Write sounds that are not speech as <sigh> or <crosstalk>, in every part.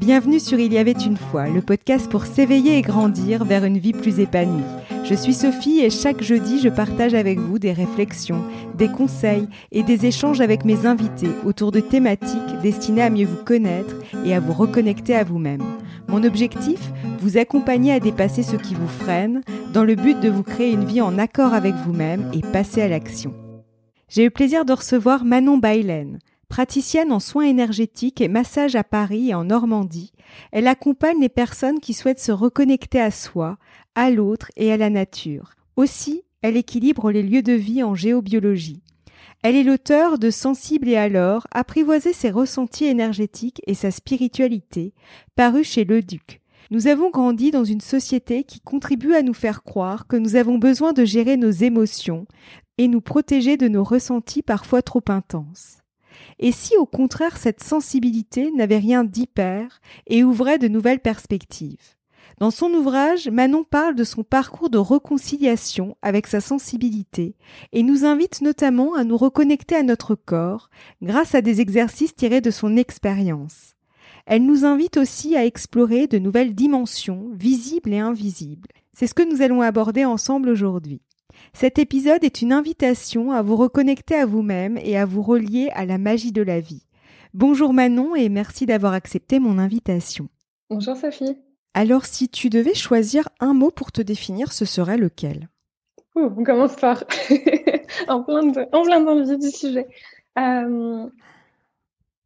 Bienvenue sur Il y avait une fois, le podcast pour s'éveiller et grandir vers une vie plus épanouie. Je suis Sophie et chaque jeudi, je partage avec vous des réflexions, des conseils et des échanges avec mes invités autour de thématiques destinées à mieux vous connaître et à vous reconnecter à vous-même. Mon objectif Vous accompagner à dépasser ce qui vous freine dans le but de vous créer une vie en accord avec vous-même et passer à l'action. J'ai eu plaisir de recevoir Manon Bailen. Praticienne en soins énergétiques et massage à Paris et en Normandie, elle accompagne les personnes qui souhaitent se reconnecter à soi, à l'autre et à la nature. Aussi, elle équilibre les lieux de vie en géobiologie. Elle est l'auteur de Sensible et alors, apprivoiser ses ressentis énergétiques et sa spiritualité, paru chez Le Duc. Nous avons grandi dans une société qui contribue à nous faire croire que nous avons besoin de gérer nos émotions et nous protéger de nos ressentis parfois trop intenses. Et si au contraire cette sensibilité n'avait rien d'hyper et ouvrait de nouvelles perspectives? Dans son ouvrage, Manon parle de son parcours de réconciliation avec sa sensibilité et nous invite notamment à nous reconnecter à notre corps grâce à des exercices tirés de son expérience. Elle nous invite aussi à explorer de nouvelles dimensions, visibles et invisibles. C'est ce que nous allons aborder ensemble aujourd'hui. Cet épisode est une invitation à vous reconnecter à vous-même et à vous relier à la magie de la vie. Bonjour Manon et merci d'avoir accepté mon invitation. Bonjour Sophie. Alors si tu devais choisir un mot pour te définir, ce serait lequel? On commence par <laughs> en plein de, en plein dans le vif du sujet. Euh,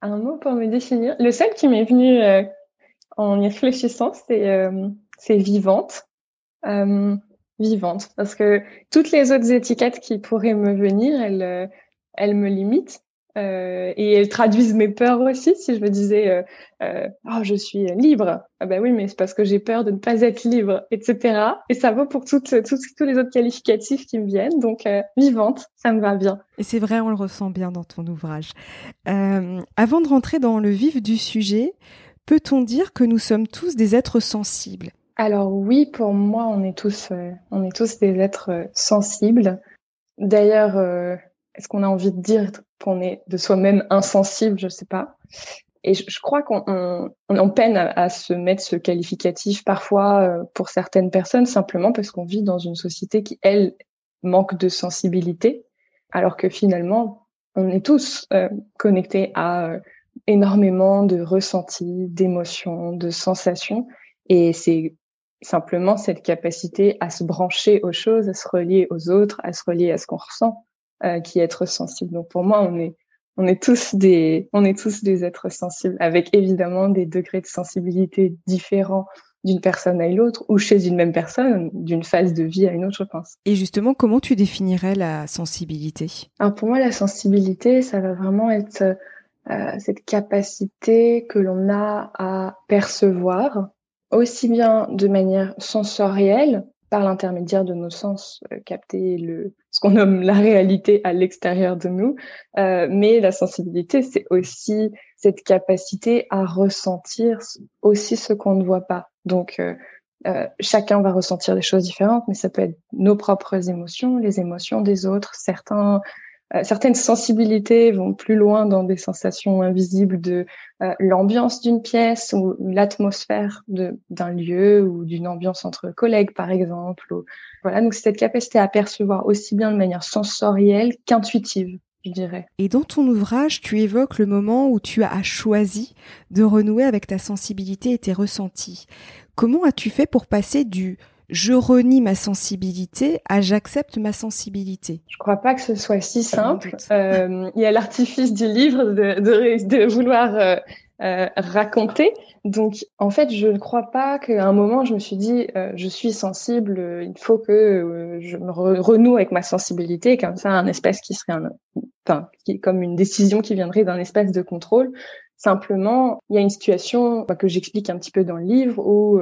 un mot pour me définir. Le seul qui m'est venu euh, en y réfléchissant, c'est euh, vivante vivante parce que toutes les autres étiquettes qui pourraient me venir, elles, euh, elles me limitent. Euh, et elles traduisent mes peurs aussi. Si je me disais, euh, oh, je suis libre, ah ben oui, mais c'est parce que j'ai peur de ne pas être libre, etc. Et ça vaut pour toutes, toutes tous les autres qualificatifs qui me viennent. Donc, vivante, ça me va bien. Et c'est vrai, on le ressent bien dans ton ouvrage. Avant de rentrer dans le vif du sujet, peut-on dire que nous sommes tous des êtres sensibles? Alors oui, pour moi, on est tous, euh, on est tous des êtres euh, sensibles. D'ailleurs, euh, est-ce qu'on a envie de dire qu'on est de soi-même insensible? Je sais pas. Et je, crois qu'on on, peine à, se mettre ce qualificatif parfois pour certaines personnes simplement parce qu'on vit dans une société qui elle manque de sensibilité, alors que finalement, on est tous connectés à énormément de ressentis, d'émotions, de sensations. Et c'est simplement cette capacité à se brancher aux choses, à se relier aux autres, à se relier à ce qu'on ressent, euh, qui est être sensible. Donc pour moi, on est on est tous des on est tous des êtres sensibles, avec évidemment des degrés de sensibilité différents d'une personne à l'autre ou chez une même personne, d'une phase de vie à une autre, je pense. Et justement, comment tu définirais la sensibilité? Alors pour moi, la sensibilité, ça va vraiment être euh, cette capacité que l'on a à percevoir aussi bien de manière sensorielle, par l'intermédiaire de nos sens, euh, capter le, ce qu'on nomme la réalité à l'extérieur de nous, euh, mais la sensibilité, c'est aussi cette capacité à ressentir aussi ce qu'on ne voit pas. Donc, euh, euh, chacun va ressentir des choses différentes, mais ça peut être nos propres émotions, les émotions des autres. Certains certaines sensibilités vont plus loin dans des sensations invisibles de euh, l'ambiance d'une pièce ou l'atmosphère d'un lieu ou d'une ambiance entre collègues, par exemple. voilà, donc cette capacité à percevoir aussi bien de manière sensorielle qu'intuitive. Je dirais. Et dans ton ouvrage, tu évoques le moment où tu as choisi de renouer avec ta sensibilité et tes ressentis. Comment as-tu fait pour passer du je renie ma sensibilité à j'accepte ma sensibilité Je crois pas que ce soit si simple. Euh, il y a l'artifice du livre de, de, de vouloir euh, euh, raconter. Donc, en fait, je ne crois pas qu'à un moment, je me suis dit, je suis sensible, il faut que je me renoue avec ma sensibilité, comme ça, un espace qui serait un, enfin, qui, comme une décision qui viendrait d'un espace de contrôle. Simplement, il y a une situation que j'explique un petit peu dans le livre où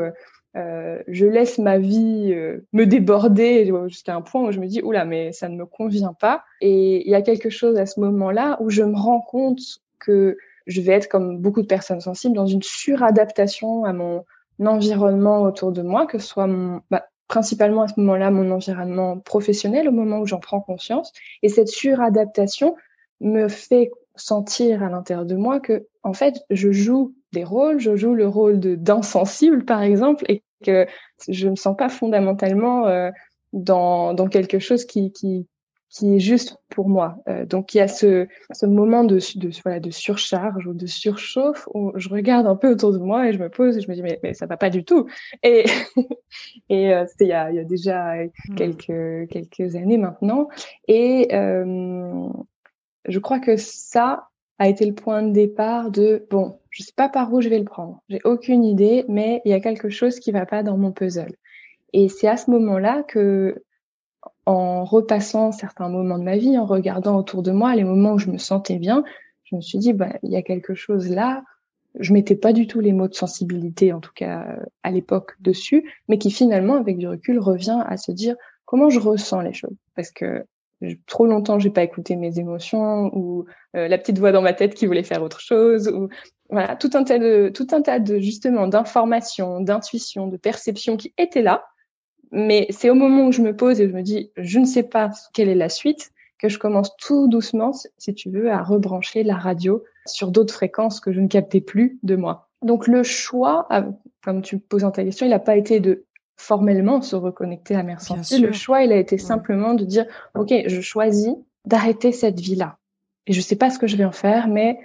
je laisse ma vie euh, me déborder jusqu'à un point où je me dis oula mais ça ne me convient pas. Et il y a quelque chose à ce moment-là où je me rends compte que je vais être comme beaucoup de personnes sensibles dans une suradaptation à mon environnement autour de moi que ce soit mon bah, principalement à ce moment-là mon environnement professionnel au moment où j'en prends conscience. Et cette suradaptation me fait sentir à l'intérieur de moi que en fait je joue des rôles, je joue le rôle d'insensible par exemple, que je me sens pas fondamentalement euh, dans, dans quelque chose qui, qui, qui est juste pour moi. Euh, donc il y a ce, ce moment de, de, voilà, de surcharge ou de surchauffe où je regarde un peu autour de moi et je me pose et je me dis mais, mais ça va pas du tout. Et, <laughs> et euh, c'était il y a, il y a déjà hmm. quelques, quelques années maintenant. Et euh, je crois que ça a été le point de départ de bon, je sais pas par où je vais le prendre, j'ai aucune idée, mais il y a quelque chose qui va pas dans mon puzzle. Et c'est à ce moment-là que, en repassant certains moments de ma vie, en regardant autour de moi les moments où je me sentais bien, je me suis dit bah il y a quelque chose là. Je mettais pas du tout les mots de sensibilité, en tout cas à l'époque, dessus, mais qui finalement, avec du recul, revient à se dire comment je ressens les choses. Parce que trop longtemps j'ai pas écouté mes émotions ou euh, la petite voix dans ma tête qui voulait faire autre chose ou voilà tout un tas de tout un tas de justement d'informations, d'intuitions, de perceptions qui étaient là, mais c'est au moment où je me pose et je me dis je ne sais pas quelle est la suite que je commence tout doucement, si tu veux, à rebrancher la radio sur d'autres fréquences que je ne captais plus de moi. Donc le choix, comme tu poses dans ta question, il n'a pas été de formellement se reconnecter à Mère Santé. Le choix, il a été simplement de dire, OK, je choisis d'arrêter cette vie-là. Et je sais pas ce que je vais en faire, mais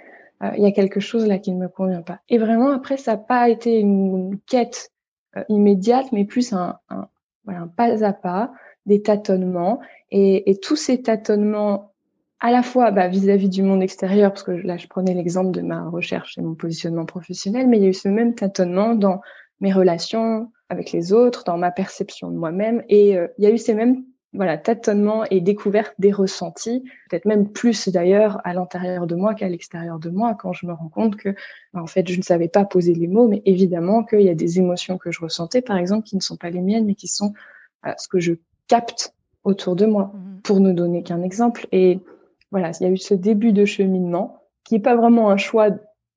euh, il y a quelque chose là qui ne me convient pas. Et vraiment, après, ça n'a pas été une quête euh, immédiate, mais plus un, un, voilà, un, pas à pas, des tâtonnements. Et, et tous ces tâtonnements, à la fois bah, vis-à-vis du monde extérieur, parce que là, je prenais l'exemple de ma recherche et mon positionnement professionnel, mais il y a eu ce même tâtonnement dans mes relations, avec les autres, dans ma perception de moi-même. Et euh, il y a eu ces mêmes voilà tâtonnements et découvertes des ressentis, peut-être même plus d'ailleurs à l'intérieur de moi qu'à l'extérieur de moi, quand je me rends compte que bah, en fait je ne savais pas poser les mots, mais évidemment qu'il y a des émotions que je ressentais, par exemple, qui ne sont pas les miennes, mais qui sont euh, ce que je capte autour de moi, mmh pour ne donner qu'un exemple. Et voilà, il y a eu ce début de cheminement qui n'est pas vraiment un choix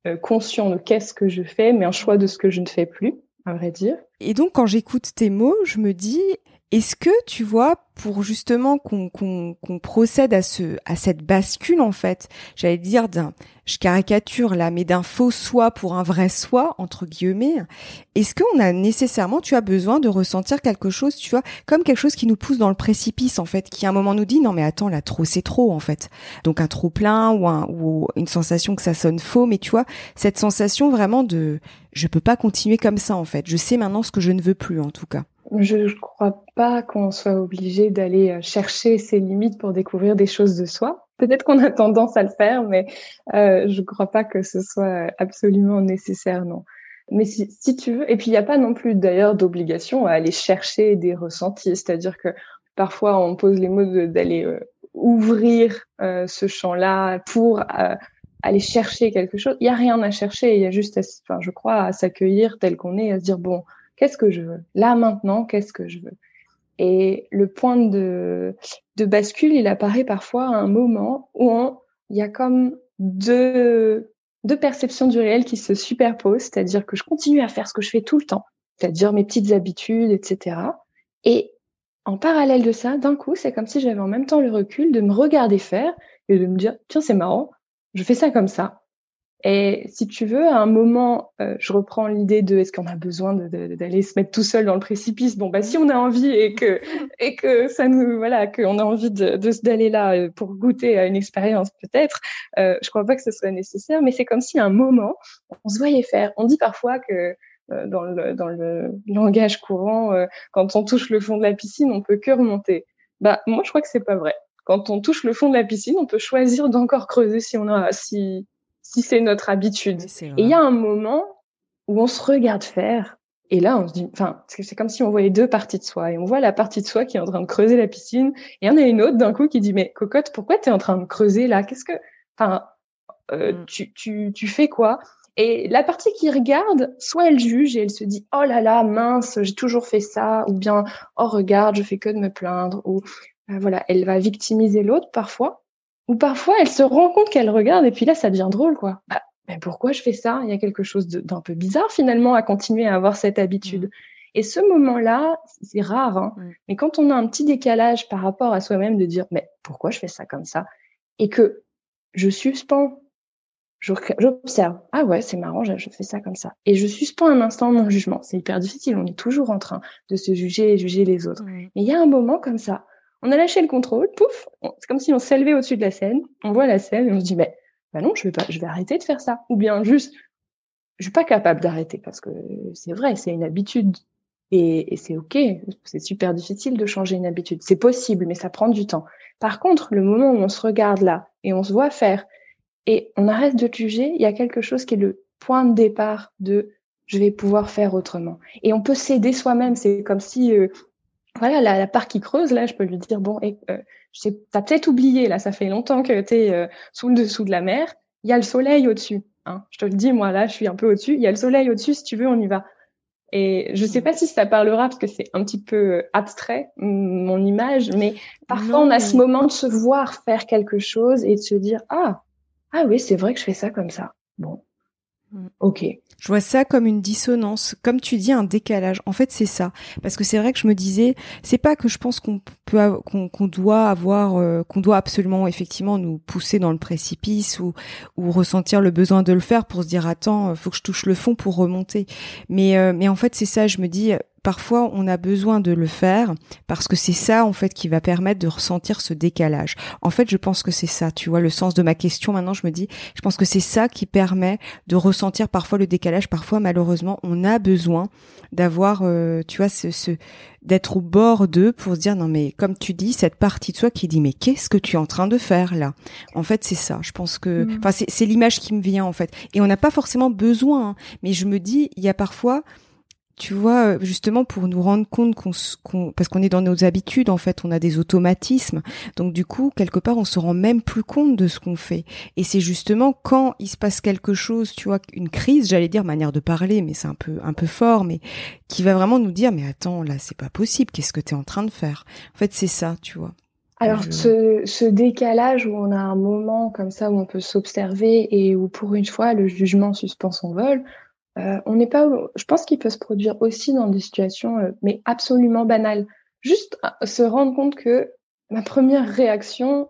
euh, conscient de qu'est-ce que je fais, mais un choix de ce que je ne fais plus à vrai dire. Et donc, quand j'écoute tes mots, je me dis, est-ce que tu vois, pour justement qu'on procède à ce à cette bascule en fait, j'allais dire d'un, je caricature là, mais d'un faux soi pour un vrai soi entre guillemets, est-ce qu'on a nécessairement, tu as besoin de ressentir quelque chose, tu vois, comme quelque chose qui nous pousse dans le précipice en fait, qui à un moment nous dit non mais attends là trop c'est trop en fait, donc un trop plein ou un ou une sensation que ça sonne faux, mais tu vois cette sensation vraiment de je peux pas continuer comme ça en fait, je sais maintenant ce que je ne veux plus en tout cas. Je ne crois pas qu'on soit obligé d'aller euh, chercher ses limites pour découvrir des choses de soi. Peut-être qu'on a tendance à le faire, mais euh, je ne crois pas que ce soit absolument nécessaire, non. Mais si, si tu veux, et puis il n'y a pas non plus d'ailleurs d'obligation à aller chercher des ressentis, c'est-à-dire que parfois on pose les mots d'aller euh, ouvrir euh, ce champ-là pour euh, aller chercher quelque chose. Il n'y a rien à chercher, il y a juste, enfin, je crois, à s'accueillir tel qu'on est, à se dire bon, Qu'est-ce que je veux? Là, maintenant, qu'est-ce que je veux? Et le point de, bascule, il apparaît parfois à un moment où il y a comme deux, deux perceptions du réel qui se superposent, c'est-à-dire que je continue à faire ce que je fais tout le temps, c'est-à-dire mes petites habitudes, etc. Et en parallèle de ça, d'un coup, c'est comme si j'avais en même temps le recul de me regarder faire et de me dire, tiens, c'est marrant, je fais ça comme ça. Et si tu veux, à un moment, euh, je reprends l'idée de est-ce qu'on a besoin d'aller se mettre tout seul dans le précipice? Bon, bah si on a envie et que <laughs> et que ça nous voilà, qu'on a envie de d'aller là euh, pour goûter à une expérience peut-être, euh, je crois pas que ce soit nécessaire. Mais c'est comme si à un moment, on se voyait faire. On dit parfois que euh, dans le dans le langage courant, quand on touche le fond de la piscine, on peut que remonter. Bah moi, je crois que c'est pas vrai. Quand on touche le fond de la piscine, on peut choisir d'encore creuser si on a si si c'est notre habitude. et il y a un moment où on se regarde faire, et là on se dit, enfin, c'est comme si on voyait deux parties de soi, et on voit la partie de soi qui est en train de creuser la piscine, et il y en a une autre d'un coup qui dit, mais cocotte, pourquoi tu es en train de creuser là? Qu'est-ce que, enfin, euh, mm. tu, tu, tu fais quoi? Et la partie qui regarde, soit elle juge et elle se dit oh là là mince j'ai toujours fait ça, ou bien oh regarde je fais que de me plaindre, ou euh, voilà elle va victimiser l'autre parfois. Ou parfois, elle se rend compte qu'elle regarde et puis là, ça devient drôle, quoi. Bah, mais pourquoi je fais ça? Il y a quelque chose d'un peu bizarre finalement à continuer à avoir cette habitude. Mmh. Et ce moment-là, c'est rare, hein. Mmh. mais quand on a un petit décalage par rapport à soi-même de dire, mais pourquoi je fais ça comme ça? Et que je suspends j'observe. Ah ouais, c'est marrant, je, fais ça comme ça. Et je suspends un instant mon jugement. C'est hyper difficile. On est toujours en train de se juger et juger les autres. Mais il y a un moment comme ça. On a lâché le contrôle, pouf. C'est comme si on s'élevait au-dessus de la scène. On voit la scène et on se dit, mais bah non, je vais pas, je vais arrêter de faire ça. Ou bien juste, je suis pas capable d'arrêter parce que c'est vrai, c'est une habitude et, c'est ok. C'est super difficile de changer une habitude. C'est possible, mais ça prend du temps. Par contre, le moment où on se regarde là et on se voit faire et on arrête de juger, il y a quelque chose qui est le point de départ de je vais pouvoir faire autrement. Et on peut s'aider soi-même. C'est comme si, euh, voilà, la, la, part qui creuse, là, je peux lui dire, bon, et, euh, t'as peut-être oublié, là, ça fait longtemps que tu es euh, sous le dessous de la mer, il y a le soleil au-dessus. Hein. Je te le dis, moi, là, je suis un peu au-dessus, il y a le soleil au-dessus, si tu veux, on y va. Et je sais pas si ça parlera parce que c'est un petit peu abstrait mon image, mais parfois on a ce moment de se voir faire quelque chose et de se dire ah ah oui, c'est vrai que je fais ça comme ça. Bon. Mm. Ok. Je vois ça comme une dissonance, comme tu dis, un décalage. En fait, c'est ça, parce que c'est vrai que je me disais, c'est pas que je pense qu'on peut, qu'on doit avoir, euh, qu'on doit absolument effectivement nous pousser dans le précipice ou ou ressentir le besoin de le faire pour se dire attends, faut que je touche le fond pour remonter. Mais euh, mais en fait, c'est ça. Je me dis, parfois on a besoin de le faire parce que c'est ça en fait qui va permettre de ressentir ce décalage. En fait, je pense que c'est ça, tu vois, le sens de ma question maintenant, je me dis, je pense que c'est ça qui permet de ressentir parfois le décalage. Parfois malheureusement, on a besoin d'avoir euh, tu vois ce, ce d'être au bord d'eux pour se dire non mais comme tu dis cette partie de soi qui dit mais qu'est-ce que tu es en train de faire là? En fait c'est ça je pense que mmh. enfin c'est l'image qui me vient en fait et on n'a pas forcément besoin hein. mais je me dis il y a parfois tu vois, justement pour nous rendre compte qu'on, parce qu'on est dans nos habitudes en fait, on a des automatismes, donc du coup quelque part on se rend même plus compte de ce qu'on fait. Et c'est justement quand il se passe quelque chose, tu vois, une crise, j'allais dire manière de parler, mais c'est un peu un peu fort, mais qui va vraiment nous dire mais attends là c'est pas possible, qu'est-ce que tu es en train de faire? En fait c'est ça, tu vois. Alors ce, ce, décalage où on a un moment comme ça où on peut s'observer et où pour une fois le jugement suspend son vol, euh, on n'est pas, je pense qu'il peut se produire aussi dans des situations, euh, mais absolument banales. Juste euh, se rendre compte que ma première réaction,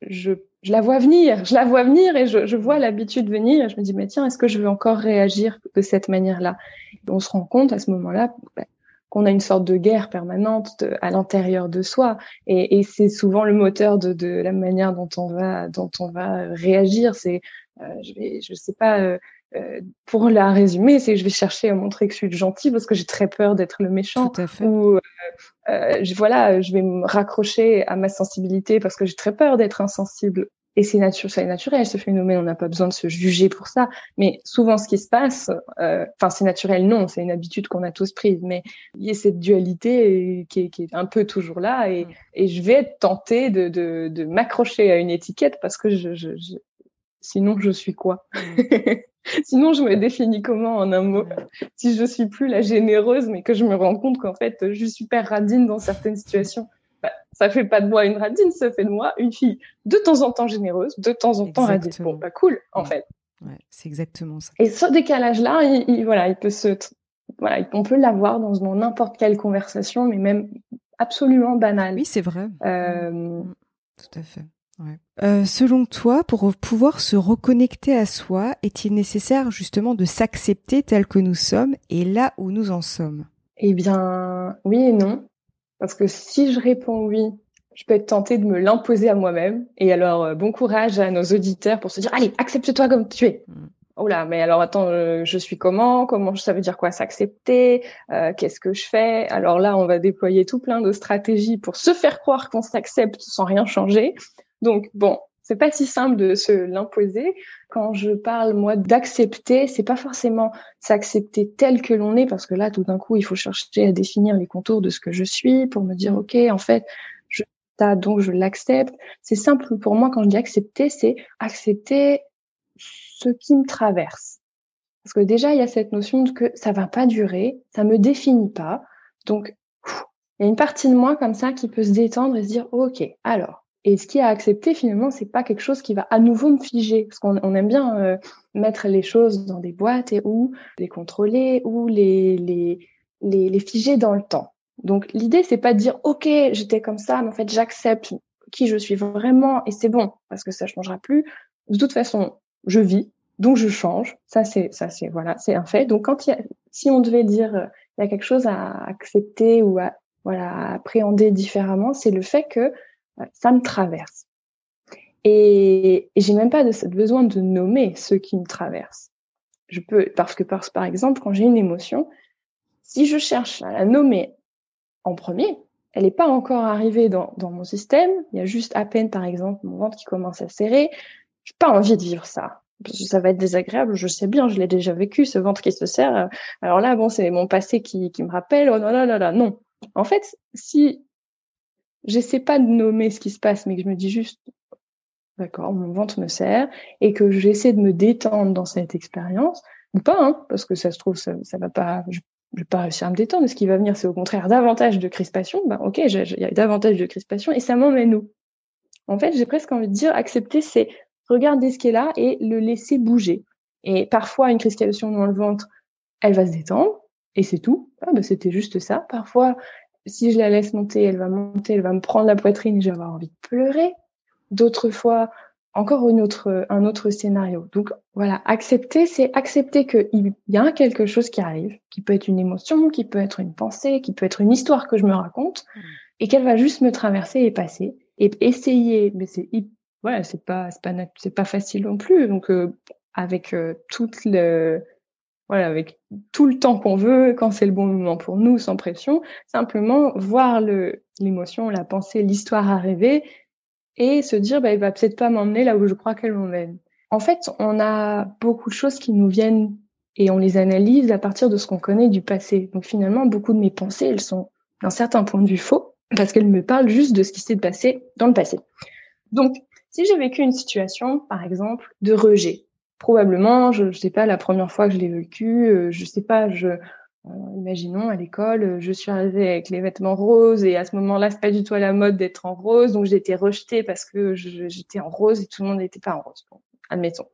je, je, la vois venir, je la vois venir et je, je vois l'habitude venir. Et je me dis, mais tiens, est-ce que je veux encore réagir de cette manière-là? On se rend compte à ce moment-là bah, qu'on a une sorte de guerre permanente à l'intérieur de soi, et, et c'est souvent le moteur de, de, la manière dont on va, dont on va réagir. C'est, je vais, je sais pas euh, pour la résumer, c'est que je vais chercher à montrer que je suis gentil parce que j'ai très peur d'être le méchant. Tout à fait. Ou euh, euh, je, voilà, je vais me raccrocher à ma sensibilité parce que j'ai très peur d'être insensible. Et c'est naturel, c'est naturel ce phénomène. On n'a pas besoin de se juger pour ça. Mais souvent, ce qui se passe, euh, enfin, c'est naturel, non, c'est une habitude qu'on a tous prise. Mais il y a cette dualité qui est, qui est un peu toujours là, et, mm. et je vais être tentée de, de, de m'accrocher à une étiquette parce que je, je, je sinon je suis quoi? Mm. <laughs> <laughs> Sinon, je me définis comment en un mot? Si je suis plus la généreuse, mais que je me rends compte qu'en fait, je suis super radine dans certaines situations, bah, ça fait pas de moi une radine, ça fait de moi une fille de temps en temps généreuse, de temps en temps radine. Bon, bah cool, en fait. Ouais, c'est exactement ça. Et ce décalage-là, il, voilà, il peut se, voilà, on peut l'avoir dans n'importe quelle conversation, mais même absolument banale. Oui, c'est vrai. Euh... Tout à fait. Euh, selon toi, pour pouvoir se reconnecter à soi, est-il nécessaire justement de s'accepter tel que nous sommes et là où nous en sommes? Eh bien, oui et non. Parce que si je réponds oui, je peux être tentée de me l'imposer à moi-même. Et alors, euh, bon courage à nos auditeurs pour se dire, allez, accepte-toi comme tu es. Mm. Oh là, mais alors attends, euh, je suis comment? Comment ça veut dire quoi s'accepter? Qu'est-ce que je fais? Alors là, on va déployer tout plein de stratégies pour se faire croire qu'on s'accepte sans rien changer. Donc bon, c'est pas si simple de se l'imposer. Quand je parle moi d'accepter, c'est pas forcément s'accepter tel que l'on est, parce que là tout d'un coup il faut chercher à définir les contours de ce que je suis pour me dire ok en fait je ça donc je l'accepte. C'est simple pour moi quand je dis accepter, c'est accepter ce qui me traverse. Parce que déjà il y a cette notion de que ça va pas durer, ça me définit pas. Donc il y a une partie de moi comme ça qui peut se détendre et se dire ok alors et ce qui a accepté, finalement, c'est pas quelque chose qui va à nouveau me figer, parce qu'on aime bien euh, mettre les choses dans des boîtes et ou les contrôler ou les, les, les, les figer dans le temps. Donc l'idée, c'est pas de dire ok, j'étais comme ça, mais en fait j'accepte qui je suis vraiment et c'est bon parce que ça changera plus. De toute façon, je vis, donc je change. Ça c'est ça c'est voilà, c'est un fait. Donc quand il y a, si on devait dire euh, il y a quelque chose à accepter ou à voilà à appréhender différemment, c'est le fait que ça me traverse. Et, et j'ai même pas de, besoin de nommer ce qui me traverse. Je peux parce que par, par exemple quand j'ai une émotion, si je cherche à la nommer en premier, elle n'est pas encore arrivée dans, dans mon système. Il y a juste à peine, par exemple, mon ventre qui commence à serrer. J'ai pas envie de vivre ça ça va être désagréable, je sais bien, je l'ai déjà vécu, ce ventre qui se serre. Alors là, bon, c'est mon passé qui, qui me rappelle, oh non, non, non, non, non. En fait, si j'essaie pas de nommer ce qui se passe, mais que je me dis juste, d'accord, mon ventre me serre, et que j'essaie de me détendre dans cette expérience, ou pas, hein, parce que ça se trouve, ça, ça va pas, je, je vais pas réussir à me détendre, ce qui va venir, c'est au contraire davantage de crispation, ben ok, il y a davantage de crispation, et ça m'emmène où? En fait, j'ai presque envie de dire, accepter, c'est regarder ce qui est là et le laisser bouger. Et parfois, une crispation dans le ventre, elle va se détendre et c'est tout. Ah, bah, c'était juste ça. Parfois, si je la laisse monter, elle va monter, elle va me prendre la poitrine, je vais avoir envie de pleurer. D'autres fois, encore une autre, un autre scénario. Donc voilà, accepter, c'est accepter qu'il y a quelque chose qui arrive, qui peut être une émotion, qui peut être une pensée, qui peut être une histoire que je me raconte, et qu'elle va juste me traverser et passer. Et essayer, mais c'est ouais, c'est pas c'est pas c'est pas facile non plus. Donc euh, avec euh, toute le voilà, avec tout le temps qu'on veut, quand c'est le bon moment pour nous, sans pression, simplement voir l'émotion, la pensée, l'histoire arriver et se dire bah il va peut-être pas m'emmener là où je crois qu'elle m'emmène. En fait, on a beaucoup de choses qui nous viennent et on les analyse à partir de ce qu'on connaît du passé. Donc finalement, beaucoup de mes pensées, elles sont d'un certain point de vue faux parce qu'elles me parlent juste de ce qui s'est passé dans le passé. Donc si j'ai vécu une situation, par exemple, de rejet, probablement, je ne sais pas, la première fois que je l'ai vécu, euh, je sais pas, je, euh, imaginons à l'école, euh, je suis arrivée avec les vêtements roses et à ce moment-là, c'est pas du tout à la mode d'être en rose, donc j'ai été rejetée parce que j'étais en rose et tout le monde n'était pas en rose. Bon, admettons.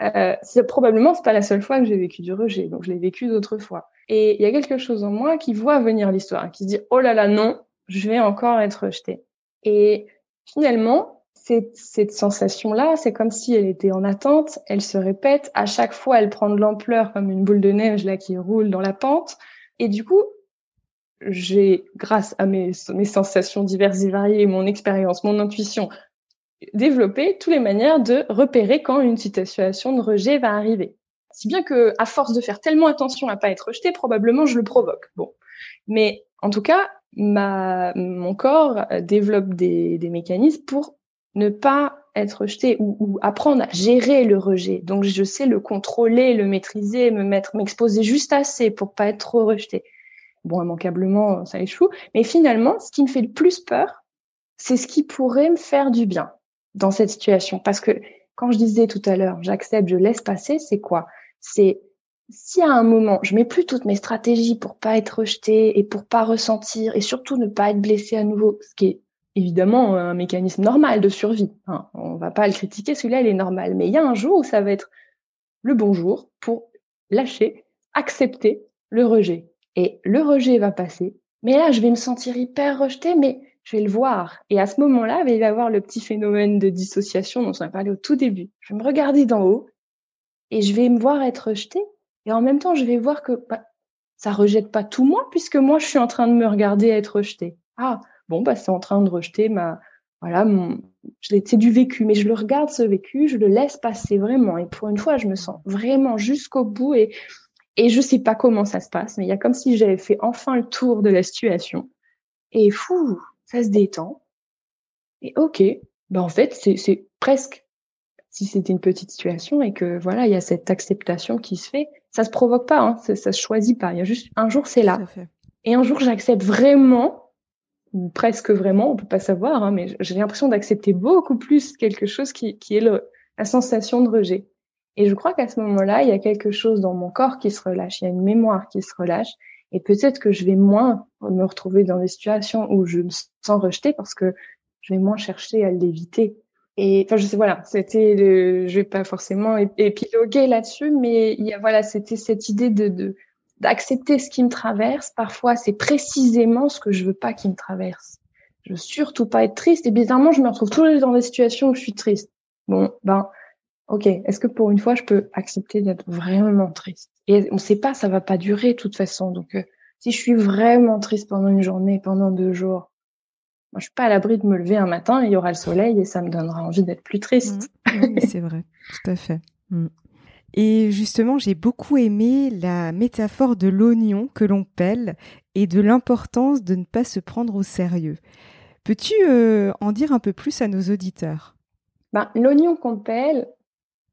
Euh, c'est probablement c'est pas la seule fois que j'ai vécu du rejet, donc je l'ai vécu d'autres fois. Et il y a quelque chose en moi qui voit venir l'histoire, qui se dit oh là là non, je vais encore être rejetée. Et finalement, cette, sensation-là, c'est comme si elle était en attente, elle se répète, à chaque fois elle prend de l'ampleur comme une boule de neige là qui roule dans la pente, et du coup, j'ai, grâce à mes, sensations diverses et variées, mon expérience, mon intuition, développé toutes les manières de repérer quand une situation de rejet va arriver. Si bien que, à force de faire tellement attention à pas être rejeté, probablement je le provoque. Bon, mais en tout cas, ma, mon corps développe des mécanismes pour ne pas être rejeté ou, apprendre à gérer le rejet. Donc je sais le contrôler, le maîtriser, me mettre, m'exposer juste assez pour pas être trop rejeté. Bon, immanquablement, ça échoue. Mais finalement, ce qui me fait le plus peur, c'est ce qui pourrait me faire du bien dans cette situation. Parce que quand je disais tout à l'heure, j'accepte, je laisse passer, c'est quoi? C'est si à un moment, je mets plus toutes mes stratégies pour pas être rejeté et pour pas ressentir et surtout ne pas être blessé à nouveau, ce qui est évidemment un mécanisme normal de survie. Hein. On va pas le critiquer, celui-là, il est normal. Mais il y a un jour où ça va être le bon jour pour lâcher, accepter le rejet. Et le rejet va passer. Mais là, je vais me sentir hyper rejeté, mais je vais le voir. Et à ce moment-là, il va y avoir le petit phénomène de dissociation dont on a parlé au tout début. Je vais me regarder d'en haut et je vais me voir être rejeté. Et en même temps, je vais voir que bah, ça rejette pas tout moi, puisque moi, je suis en train de me regarder être rejeté. Ah, bon, bah, c'est en train de rejeter ma, voilà, mon, c'est du vécu, mais je le regarde ce vécu, je le laisse passer vraiment. Et pour une fois, je me sens vraiment jusqu'au bout et, et je sais pas comment ça se passe, mais il y a comme si j'avais fait enfin le tour de la situation. Et fou, ça se détend. Et ok, ben en fait, c'est, c'est presque si c'était une petite situation et que voilà, il y a cette acceptation qui se fait, ça se provoque pas, hein, ça, ça se choisit pas. Il y a juste un jour c'est là, et un jour j'accepte vraiment presque vraiment, on peut pas savoir, hein, mais j'ai l'impression d'accepter beaucoup plus quelque chose qui, qui est le, la sensation de rejet. Et je crois qu'à ce moment-là, il y a quelque chose dans mon corps qui se relâche, il y a une mémoire qui se relâche, et peut-être que je vais moins me retrouver dans des situations où je me sens rejetée parce que je vais moins chercher à l'éviter. Et enfin, je sais, voilà, c'était, le, je vais pas forcément épiloguer là-dessus, mais il y a, voilà, c'était cette idée de, de d'accepter ce qui me traverse. Parfois, c'est précisément ce que je veux pas qui me traverse. Je veux surtout pas être triste. Et bizarrement, je me retrouve toujours dans des situations où je suis triste. Bon, ben, ok, est-ce que pour une fois, je peux accepter d'être vraiment triste? Et on sait pas, ça va pas durer de toute façon. Donc, euh, si je suis vraiment triste pendant une journée, pendant deux jours, moi, je suis pas à l'abri de me lever un matin, il y aura le soleil et ça me donnera envie d'être plus triste. Mmh. c'est vrai, tout à fait. Mmh. Et justement, j'ai beaucoup aimé la métaphore de l'oignon que l'on pèle et de l'importance de ne pas se prendre au sérieux. Peux-tu euh, en dire un peu plus à nos auditeurs? Ben, L'oignon qu'on pèle,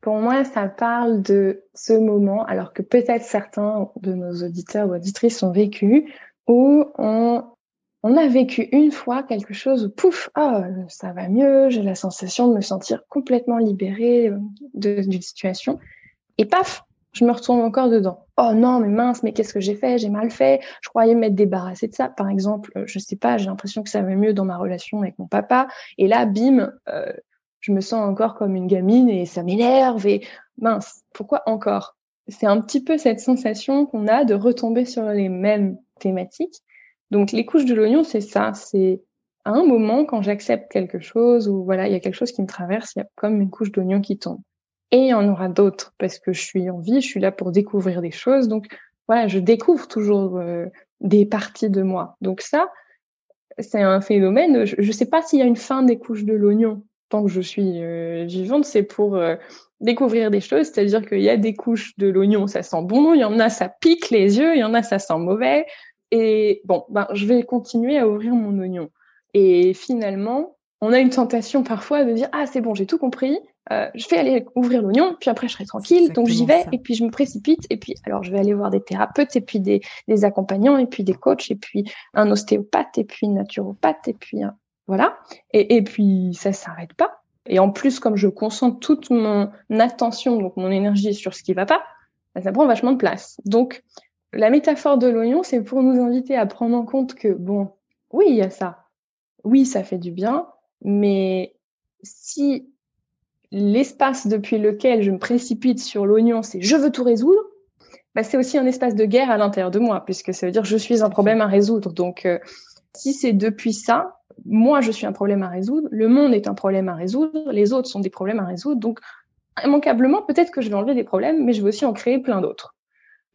pour moi, ça parle de ce moment, alors que peut-être certains de nos auditeurs ou auditrices ont vécu, où on, a vécu une fois quelque chose où, pouf, oh, ça va mieux, j'ai la sensation de me sentir complètement libérée euh, d'une situation. Et paf, je me retrouve encore dedans. Oh non, mais mince, mais qu'est-ce que j'ai fait? J'ai mal fait. Je croyais m'être débarrassée de ça. Par exemple, euh, je sais pas, j'ai l'impression que ça va mieux dans ma relation avec mon papa. Et là, bim, euh, je me sens encore comme une gamine et ça m'énerve. Et mince, pourquoi encore? C'est un petit peu cette sensation qu'on a de retomber sur les mêmes thématiques. Donc les couches de l'oignon, c'est ça. C'est à un moment quand j'accepte quelque chose ou voilà, il y a quelque chose qui me traverse, il y a comme une couche d'oignon qui tombe et il y en aura d'autres parce que je suis en vie, je suis là pour découvrir des choses. Donc voilà, je découvre toujours euh, des parties de moi. Donc ça, c'est un phénomène. Je ne sais pas s'il y a une fin des couches de l'oignon. Tant que je suis euh, vivante, c'est pour euh, découvrir des choses. C'est-à-dire qu'il y a des couches de l'oignon, ça sent bon. Il y en a, ça pique les yeux. Il y en a, ça sent mauvais. Et bon, ben, je vais continuer à ouvrir mon oignon. Et finalement, on a une tentation parfois de dire ah c'est bon, j'ai tout compris euh, je vais aller ouvrir l'oignon, puis après je serai tranquille, donc j'y vais, et puis je me précipite, et puis alors je vais aller voir des thérapeutes, et puis des, des accompagnants, et puis des coachs, et puis un ostéopathe, et puis une naturopathe, et puis voilà, et, et puis ça s'arrête pas. Et en plus, comme je concentre toute mon attention, donc mon énergie sur ce qui va pas, bah, ça prend vachement de place. Donc la métaphore de l'oignon, c'est pour nous inviter à prendre en compte que bon, oui, il y a ça, oui, ça fait du bien, mais si l'espace depuis lequel je me précipite sur l'oignon, c'est je veux tout résoudre, bah, c'est aussi un espace de guerre à l'intérieur de moi, puisque ça veut dire je suis un problème à résoudre. Donc, euh, si c'est depuis ça, moi je suis un problème à résoudre, le monde est un problème à résoudre, les autres sont des problèmes à résoudre. Donc, immanquablement, peut-être que je vais enlever des problèmes, mais je vais aussi en créer plein d'autres.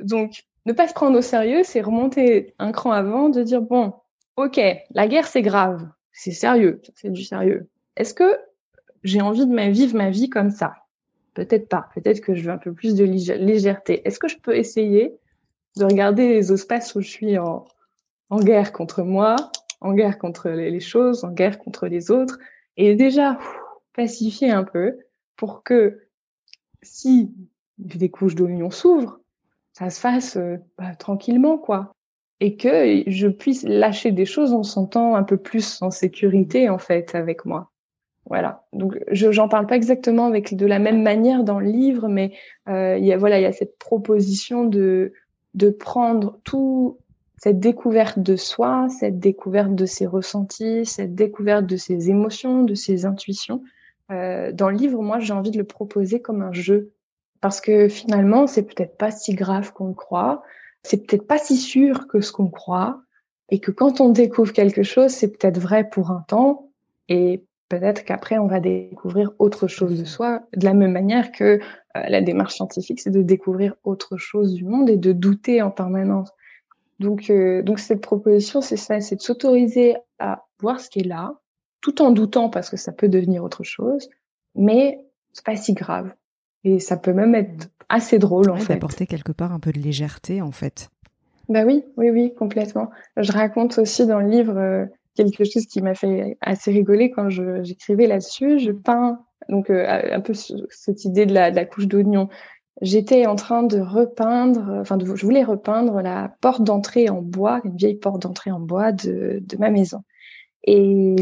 Donc, ne pas se prendre au sérieux, c'est remonter un cran avant, de dire bon, ok, la guerre c'est grave, c'est sérieux, c'est du sérieux. Est-ce que j'ai envie de vivre ma vie comme ça. Peut-être pas. Peut-être que je veux un peu plus de légèreté. Est-ce que je peux essayer de regarder les espaces où je suis en, guerre contre moi, en guerre contre les, choses, en guerre contre les autres, et déjà pacifier un peu pour que si des couches d'oignon s'ouvrent, ça se fasse euh, bah, tranquillement, quoi. Et que je puisse lâcher des choses en sentant un peu plus en sécurité, en fait, avec moi. Voilà. Donc, je j'en parle pas exactement avec de la même manière dans le livre, mais euh, il y a voilà, il y a cette proposition de de prendre tout cette découverte de soi, cette découverte de ses ressentis, cette découverte de ses émotions, de ses intuitions. Euh, dans le livre, moi, j'ai envie de le proposer comme un jeu parce que finalement, c'est peut-être pas si grave qu'on le croit, c'est peut-être pas si sûr que ce qu'on croit, et que quand on découvre quelque chose, c'est peut-être vrai pour un temps, et peut-être qu'après, on va découvrir autre chose de soi, de la même manière que euh, la démarche scientifique, c'est de découvrir autre chose du monde et de douter en permanence. Donc, euh, donc cette proposition, c'est ça, c'est de s'autoriser à voir ce qui est là, tout en doutant parce que ça peut devenir autre chose, mais c'est pas si grave. Et ça peut même être assez drôle, en fait. D'apporter quelque part un peu de légèreté, en fait. Bah oui, oui, oui, complètement. Je raconte aussi dans le livre euh, quelque chose qui m'a fait assez rigoler quand j'écrivais là-dessus. Je peins donc euh, un peu cette idée de la, couche d'oignon. J'étais en train de repeindre, enfin je voulais repeindre la porte d'entrée en bois, une vieille porte d'entrée en bois de, de ma maison. Et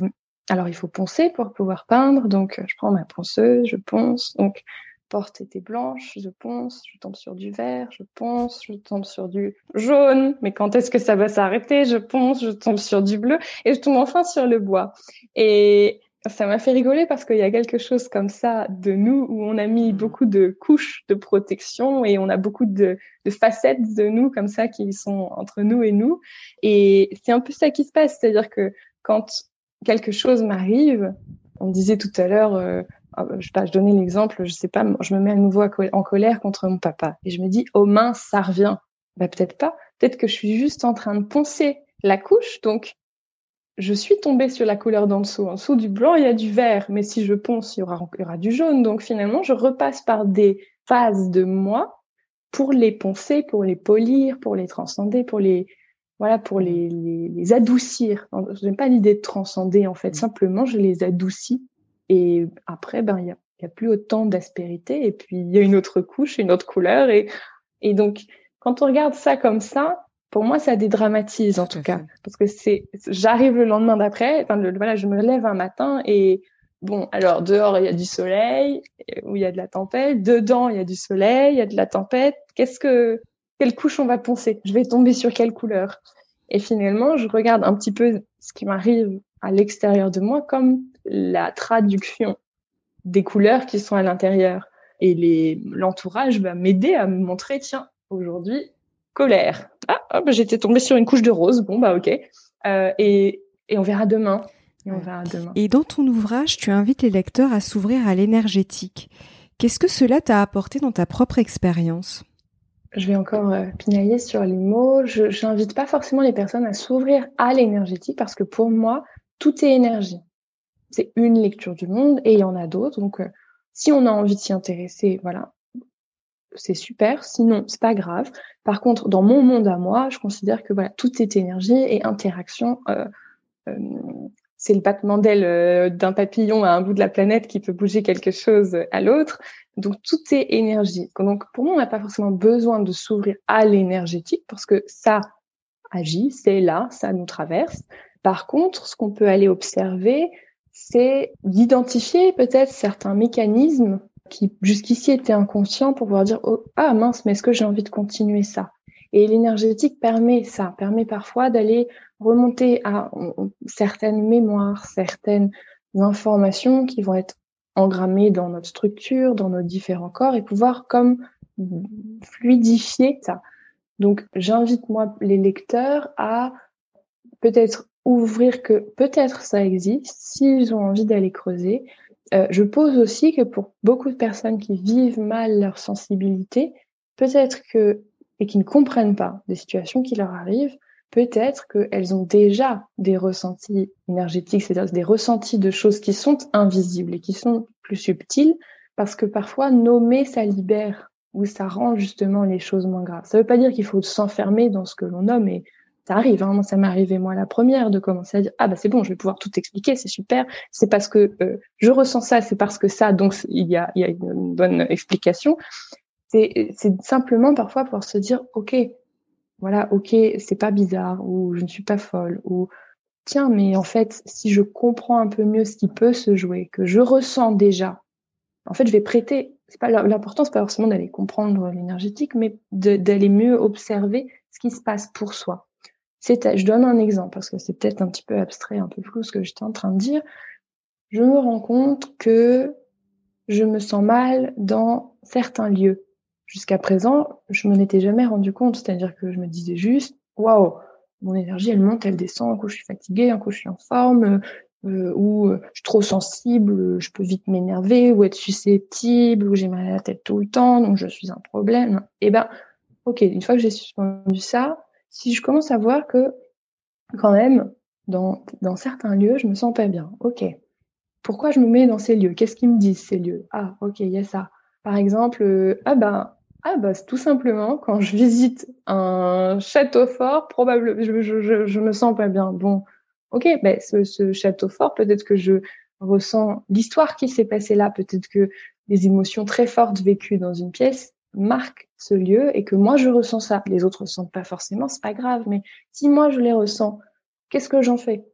alors il faut poncer pour pouvoir peindre, donc je prends ma ponceuse, je ponce. Donc porte était blanche, je ponce, je tombe sur du vert, je ponce, je tombe sur du jaune, mais quand est-ce que ça va s'arrêter? Je ponce, je tombe sur du bleu et je tombe enfin sur le bois. Et ça m'a fait rigoler parce qu'il y a quelque chose comme ça de nous où on a mis beaucoup de couches de protection et on a beaucoup de, de facettes de nous comme ça qui sont entre nous et nous. Et c'est un peu ça qui se passe, c'est-à-dire que quand quelque chose m'arrive, on disait tout à l'heure, euh, je sais pas, je donnais l'exemple, je sais pas, je me mets à nouveau en colère contre mon papa et je me dis, oh mince, ça revient. Bah peut-être pas. Peut-être que je suis juste en train de poncer la couche, donc je suis tombée sur la couleur d'en dessous. En dessous du blanc, il y a du vert, mais si je ponce, il y aura, il y aura du jaune. Donc finalement, je repasse par des phases de moi pour les poncer, pour les polir, pour les transcender, pour les voilà, pour les, les, les adoucir. Je n'aime pas l'idée de transcender en fait. Mm. Simplement, je les adoucis et après, ben, il y a, plus autant d'aspérité. Et puis, il y a une autre couche, une autre couleur. Et, et donc, quand on regarde ça comme ça, pour moi, ça dédramatise en tout, cas. Parce que c'est, j'arrive le lendemain d'après, enfin, voilà, je me lève un matin et bon, alors dehors, il y a du soleil, ou il y a de la tempête. Dedans, il y a du soleil, il y a de la tempête. Qu'est-ce que, quelle couche on va poncer? Je vais tomber sur quelle couleur? Et finalement, je regarde un petit peu ce qui m'arrive à l'extérieur de moi comme la traduction des couleurs qui sont à l'intérieur. Et les, l'entourage va m'aider à me montrer, tiens, aujourd'hui, colère. Ah, j'étais tombée sur une couche de rose. Bon, bah, ok. Euh, et, et on verra demain. Et on verra demain. Et dans ton ouvrage, tu invites les lecteurs à s'ouvrir à l'énergétique. Qu'est-ce que cela t'a apporté dans ta propre expérience? Je vais encore euh, pinailler sur les mots. Je n'invite pas forcément les personnes à s'ouvrir à l'énergétique parce que pour moi, tout est énergie. C'est une lecture du monde et il y en a d'autres. Donc, euh, si on a envie de s'y intéresser, voilà, c'est super. Sinon, c'est pas grave. Par contre, dans mon monde à moi, je considère que voilà, tout est énergie et interaction. Euh, euh, c'est le battement d'aile d'un papillon à un bout de la planète qui peut bouger quelque chose à l'autre. Donc tout est énergie. Donc pour moi, on n'a pas forcément besoin de s'ouvrir à l'énergétique parce que ça agit, c'est là, ça nous traverse. Par contre, ce qu'on peut aller observer, c'est d'identifier peut-être certains mécanismes qui jusqu'ici étaient inconscients pour pouvoir dire oh, ah mince mais est-ce que j'ai envie de continuer ça? Et l'énergétique permet ça permet parfois d'aller remonter à certaines mémoires certaines informations qui vont être engrammées dans notre structure dans nos différents corps et pouvoir comme fluidifier ça. Donc j'invite moi les lecteurs à peut-être ouvrir que peut-être ça existe, s'ils ont envie d'aller creuser. Euh, je pose aussi que pour beaucoup de personnes qui vivent mal leur sensibilité, peut-être que, et qui ne comprennent pas des situations qui leur arrivent, peut-être qu'elles ont déjà des ressentis énergétiques, c'est-à-dire des ressentis de choses qui sont invisibles et qui sont plus subtiles, parce que parfois nommer, ça libère ou ça rend justement les choses moins graves. Ça ne veut pas dire qu'il faut s'enfermer dans ce que l'on nomme et ça arrive. Hein. Moi, ça m'est arrivé moi la première de commencer à dire ah bah c'est bon, je vais pouvoir tout expliquer, c'est super. C'est parce que euh, je ressens ça, c'est parce que ça, donc il y a, il y a une bonne explication. C'est simplement parfois pouvoir se dire ok, voilà, ok, c'est pas bizarre ou je ne suis pas folle ou tiens, mais en fait, si je comprends un peu mieux ce qui peut se jouer, que je ressens déjà, en fait, je vais prêter. C'est pas l'important, c'est pas forcément d'aller comprendre l'énergétique, mais d'aller mieux observer ce qui se passe pour soi je donne un exemple parce que c'est peut-être un petit peu abstrait, un peu flou ce que j'étais en train de dire. Je me rends compte que je me sens mal dans certains lieux. Jusqu'à présent, je m'en étais jamais rendu compte, c'est-à-dire que je me disais juste, waouh, mon énergie elle monte, elle descend, un coup je suis fatiguée, un coup je suis en forme, euh, ou euh, je suis trop sensible, je peux vite m'énerver, ou être susceptible, ou j'ai mal à la tête tout le temps, donc je suis un problème. Et eh ben, ok, une fois que j'ai suspendu ça, si je commence à voir que quand même, dans, dans certains lieux, je me sens pas bien. Ok. Pourquoi je me mets dans ces lieux? Qu'est-ce qu'ils me disent ces lieux? Ah, ok, il y a ça. Par exemple, euh, ah ben, ah bah tout simplement quand je visite un château fort, probablement je, je, je, me sens pas bien. Bon, ok, ben ce, ce château fort, peut-être que je ressens l'histoire qui s'est passée là, peut-être que les émotions très fortes vécues dans une pièce marque ce lieu et que moi je ressens ça. Les autres ressentent pas forcément, c'est pas grave, mais si moi je les ressens, qu'est-ce que j'en fais?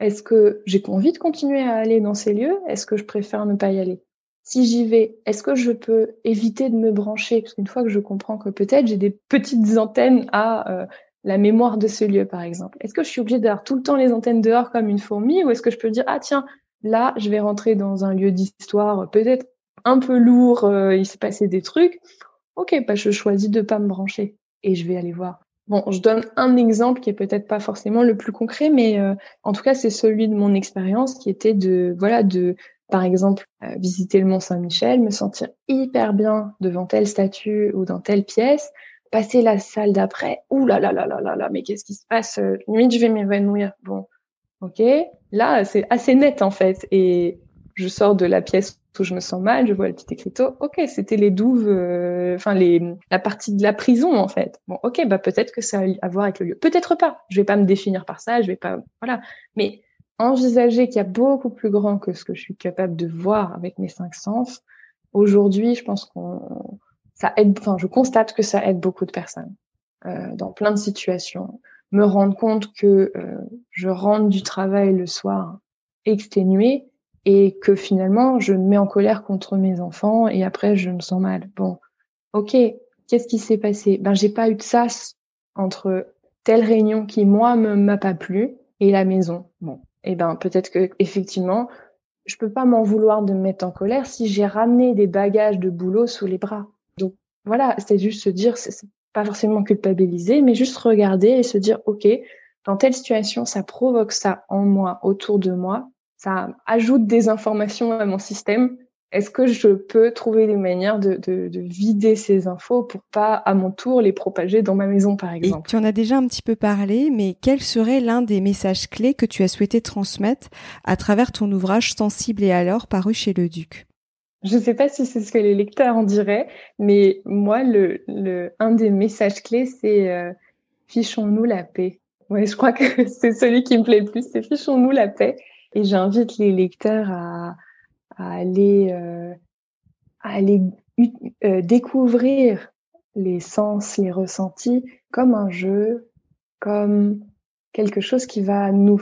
Est-ce que j'ai envie de continuer à aller dans ces lieux? Est-ce que je préfère ne pas y aller? Si j'y vais, est-ce que je peux éviter de me brancher? Parce qu'une fois que je comprends que peut-être j'ai des petites antennes à euh, la mémoire de ce lieu, par exemple, est-ce que je suis obligée d'avoir tout le temps les antennes dehors comme une fourmi ou est-ce que je peux dire ah tiens là je vais rentrer dans un lieu d'histoire peut-être un peu lourd, euh, il s'est passé des trucs ok, bah, je choisis de pas me brancher et je vais aller voir. Bon, je donne un exemple qui est peut-être pas forcément le plus concret, mais euh, en tout cas, c'est celui de mon expérience qui était de, voilà, de par exemple, euh, visiter le Mont Saint-Michel, me sentir hyper bien devant telle statue ou dans telle pièce, passer la salle d'après, ouh là là là là là mais qu'est-ce qui se passe Nuit, je vais m'évanouir. Bon, ok. Là, c'est assez net en fait, et je sors de la pièce où je me sens mal, je vois le petit écriteau. Ok, c'était les douves, euh, enfin les la partie de la prison en fait. Bon, ok, bah peut-être que ça a à voir avec le lieu. Peut-être pas. Je vais pas me définir par ça. Je vais pas, voilà. Mais envisager qu'il y a beaucoup plus grand que ce que je suis capable de voir avec mes cinq sens. Aujourd'hui, je pense qu'on ça aide. Enfin, je constate que ça aide beaucoup de personnes euh, dans plein de situations. Me rendre compte que euh, je rentre du travail le soir exténuée et que finalement je me mets en colère contre mes enfants et après je me sens mal. Bon, ok, qu'est-ce qui s'est passé? Ben j'ai pas eu de sas entre telle réunion qui moi me m'a pas plu et la maison. Bon, et eh ben peut-être que effectivement je peux pas m'en vouloir de me mettre en colère si j'ai ramené des bagages de boulot sous les bras. Donc voilà, c'est juste se dire, c'est pas forcément culpabiliser, mais juste regarder et se dire, ok, dans telle situation, ça provoque ça en moi, autour de moi ça ajoute des informations à mon système. Est-ce que je peux trouver des manières de, vider ces infos pour pas à mon tour les propager dans ma maison, par exemple? Et tu en as déjà un petit peu parlé, mais quel serait l'un des messages clés que tu as souhaité transmettre à travers ton ouvrage Sensible et alors paru chez le Duc? Je ne sais pas si c'est ce que les lecteurs en diraient, mais moi, le, un des messages clés, c'est euh, fichons-nous la paix. Ouais, je crois que <laughs> c'est celui qui me plaît le plus, c'est fichons-nous la paix. Et j'invite les lecteurs à, aller, euh, euh, découvrir les sens, les ressentis comme un jeu, comme quelque chose qui va nous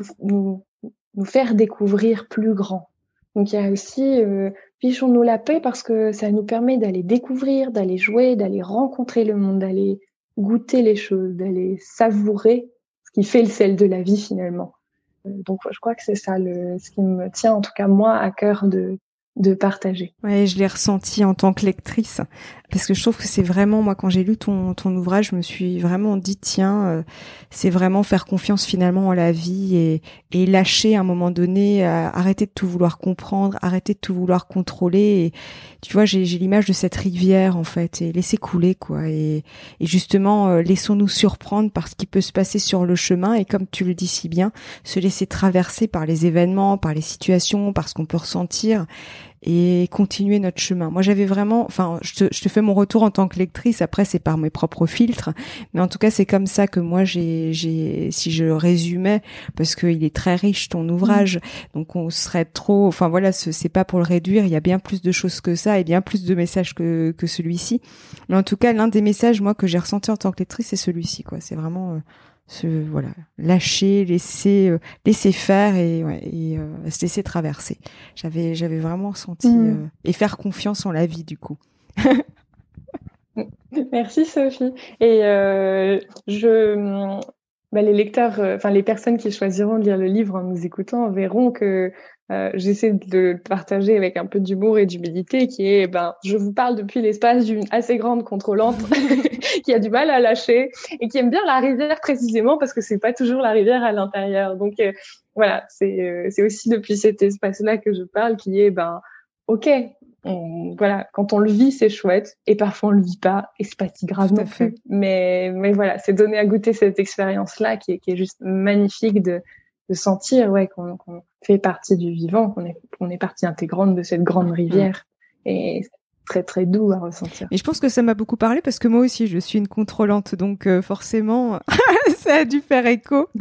faire découvrir plus grand. Donc il y a aussi euh, Pichons-nous la paix parce que ça nous permet d'aller découvrir, d'aller jouer, d'aller rencontrer le monde, d'aller goûter les choses, d'aller savourer ce qui fait le sel de la vie finalement. Donc je crois que c'est ça le, ce qui me tient en tout cas moi à cœur de, de partager. Ouais, je l'ai ressenti en tant que lectrice parce que je trouve que c'est vraiment moi quand j'ai lu ton ton ouvrage, je me suis vraiment dit tiens, euh, c'est vraiment faire confiance finalement en la vie et et lâcher à un moment donné, euh, arrêter de tout vouloir comprendre, arrêter de tout vouloir contrôler. Tu vois, j'ai j'ai l'image de cette rivière en fait et laisser couler quoi et et justement euh, laissons-nous surprendre par ce qui peut se passer sur le chemin et comme tu le dis si bien, se laisser traverser par les événements, par les situations, par ce qu'on peut ressentir et continuer notre chemin. Moi, j'avais vraiment, enfin, je te, je te, fais mon retour en tant que lectrice. Après, c'est par mes propres filtres, mais en tout cas, c'est comme ça que moi, j'ai, j'ai, si je résumais, parce qu'il est très riche ton ouvrage, donc on serait trop, enfin voilà, c'est pas pour le réduire. Il y a bien plus de choses que ça et bien plus de messages que que celui-ci. Mais en tout cas, l'un des messages moi que j'ai ressenti en tant que lectrice, c'est celui-ci, quoi. C'est vraiment euh, se voilà lâcher laisser euh, laisser faire et, ouais, et euh, se laisser traverser. J'avais j'avais vraiment senti mm. euh, et faire confiance en la vie du coup. <laughs> Merci Sophie. Et je bah, les lecteurs enfin les personnes qui choisiront de lire le livre en nous écoutant verront que euh, j'essaie de le partager avec un peu d'humour et d'humilité, qui est, ben, je vous parle depuis l'espace d'une assez grande contrôlante <laughs> qui a du mal à lâcher et qui aime bien la rivière précisément parce que c'est pas toujours la rivière à l'intérieur. Donc euh, voilà, c'est euh, c'est aussi depuis cet espace-là que je parle, qui est, ben, ok, voilà, quand on le vit, c'est chouette, et parfois on le vit pas, et c'est pas si grave non plus. Mais, mais voilà, c'est donner à goûter cette expérience-là qui est, qui est juste magnifique de, de sentir ouais, qu'on fait partie du vivant, qu'on est, qu'on est partie intégrante de cette grande rivière. Et très très doux à ressentir. Et je pense que ça m'a beaucoup parlé parce que moi aussi je suis une contrôlante, donc euh, forcément <laughs> ça a dû faire écho. <laughs>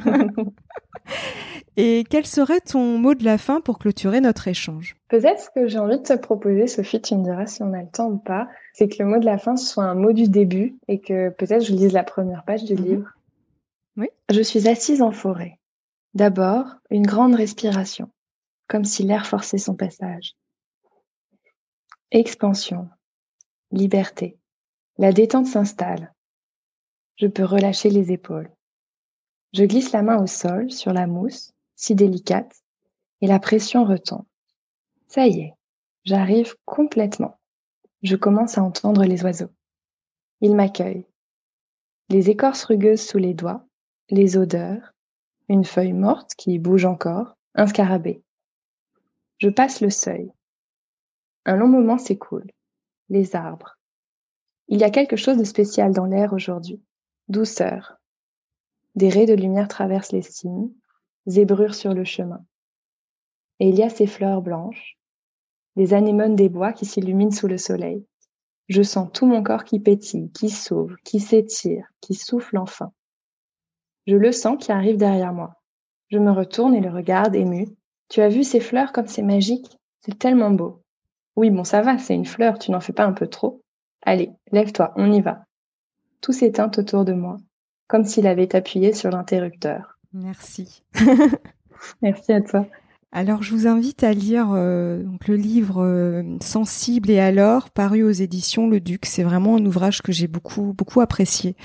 Et quel serait ton mot de la fin pour clôturer notre échange? Peut-être ce que j'ai envie de te proposer, Sophie, tu me diras si on a le temps ou pas, c'est que le mot de la fin soit un mot du début et que peut-être je lise la première page du mhm. livre. Oui. Je suis assise en forêt. D'abord, une grande respiration, comme si l'air forçait son passage. Expansion, liberté. La détente s'installe. Je peux relâcher les épaules. Je glisse la main au sol, sur la mousse, si délicate, et la pression retombe. Ça y est, j'arrive complètement. Je commence à entendre les oiseaux. Ils m'accueillent. Les écorces rugueuses sous les doigts, les odeurs, une feuille morte qui bouge encore, un scarabée. Je passe le seuil, Un long moment s'écoule. Les arbres. Il y a quelque chose de spécial dans l'air aujourd'hui. Douceur. Des raies de lumière traversent les cimes, zébrures sur le chemin. Et il y a ces fleurs blanches, les anémones des bois qui s'illuminent sous le soleil. Je sens tout mon corps qui pétille, qui s'ouvre, qui s'étire, qui souffle enfin. Je le sens qui arrive derrière moi. Je me retourne et le regarde ému. Tu as vu ces fleurs comme c'est magique? C'est tellement beau. Oui, bon, ça va, c'est une fleur, tu n'en fais pas un peu trop Allez, lève-toi, on y va. Tout s'éteint autour de moi, comme s'il avait appuyé sur l'interrupteur. Merci. <laughs> Merci à toi. Alors, je vous invite à lire euh, donc, le livre euh, Sensible et alors, paru aux éditions Le Duc. C'est vraiment un ouvrage que j'ai beaucoup, beaucoup apprécié.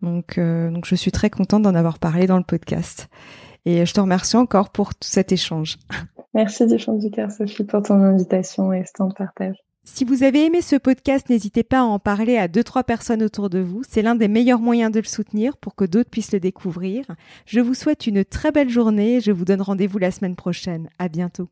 Donc, euh, donc, je suis très contente d'en avoir parlé dans le podcast. Et je te remercie encore pour tout cet échange. Merci du fond du cœur, Sophie, pour ton invitation et ce temps de partage. Si vous avez aimé ce podcast, n'hésitez pas à en parler à deux, trois personnes autour de vous. C'est l'un des meilleurs moyens de le soutenir pour que d'autres puissent le découvrir. Je vous souhaite une très belle journée et je vous donne rendez-vous la semaine prochaine. À bientôt.